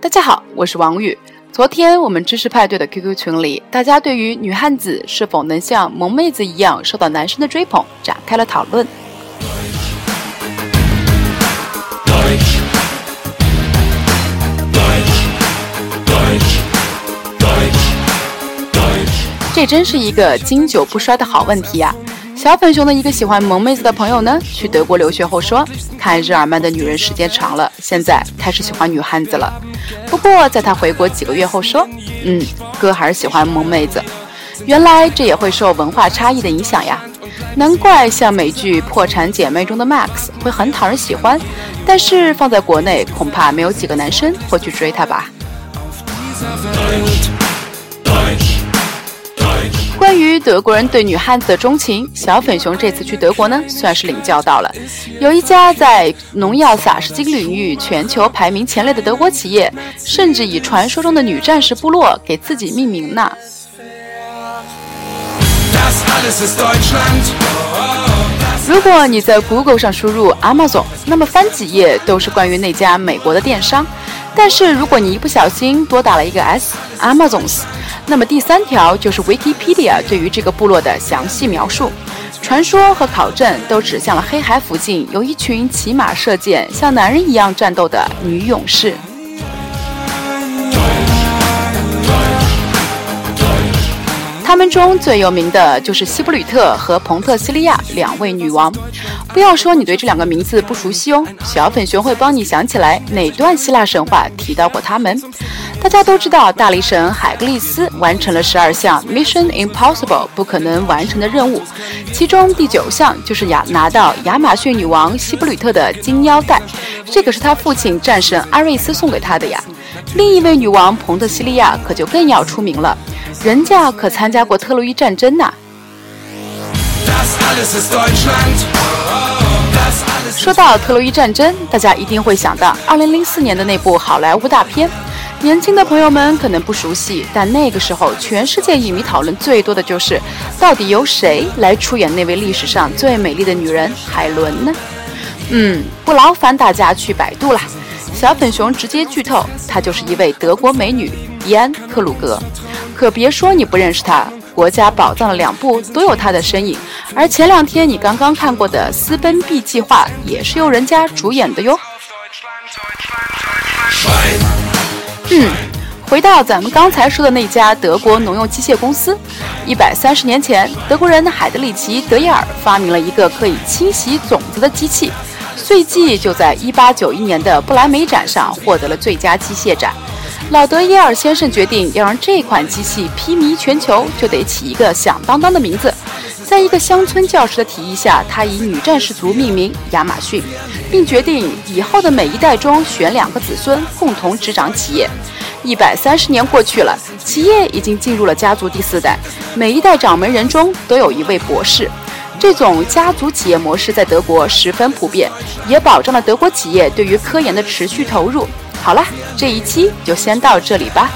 大家好，我是王宇。昨天我们知识派对的 QQ 群里，大家对于女汉子是否能像萌妹子一样受到男生的追捧展开了讨论。这真是一个经久不衰的好问题呀！小粉熊的一个喜欢萌妹子的朋友呢，去德国留学后说，看日耳曼的女人时间长了，现在开始喜欢女汉子了。不过在他回国几个月后说，嗯，哥还是喜欢萌妹子。原来这也会受文化差异的影响呀，难怪像美剧《破产姐妹》中的 Max 会很讨人喜欢，但是放在国内恐怕没有几个男生会去追她吧。关于德国人对女汉子的钟情，小粉熊这次去德国呢，算是领教到了。有一家在农药洒施金领域全球排名前列的德国企业，甚至以传说中的女战士部落给自己命名呢。如果你在 Google 上输入 Amazon，那么翻几页都是关于那家美国的电商。但是如果你一不小心多打了一个 S，Amazons。那么第三条就是 Wikipedia 对于这个部落的详细描述，传说和考证都指向了黑海附近有一群骑马射箭、像男人一样战斗的女勇士。他们中最有名的就是希布吕特和彭特西利亚两位女王。不要说你对这两个名字不熟悉哦，小粉熊会帮你想起来哪段希腊神话提到过他们。大家都知道，大力神海格力斯完成了十二项 Mission Impossible 不可能完成的任务，其中第九项就是亚拿到亚马逊女王希布吕特的金腰带，这可是他父亲战神阿瑞斯送给他的呀。另一位女王彭特西利亚可就更要出名了。人家可参加过特洛伊战争呢。说到特洛伊战争，大家一定会想到2004年的那部好莱坞大片。年轻的朋友们可能不熟悉，但那个时候全世界影迷讨论最多的就是，到底由谁来出演那位历史上最美丽的女人海伦呢？嗯，不劳烦大家去百度了，小粉熊直接剧透，她就是一位德国美女伊安·克鲁格。可别说你不认识他，国家宝藏的两部都有他的身影，而前两天你刚刚看过的《私奔 B 计划》也是由人家主演的哟。嗯，回到咱们刚才说的那家德国农用机械公司，一百三十年前，德国人海德里奇·德耶尔发明了一个可以清洗种子的机器，随即就在一八九一年的布莱梅展上获得了最佳机械展。老德耶尔先生决定要让这款机器披靡全球，就得起一个响当当的名字。在一个乡村教师的提议下，他以女战士族命名亚马逊，并决定以后的每一代中选两个子孙共同执掌企业。一百三十年过去了，企业已经进入了家族第四代，每一代掌门人中都有一位博士。这种家族企业模式在德国十分普遍，也保障了德国企业对于科研的持续投入。好了，这一期就先到这里吧。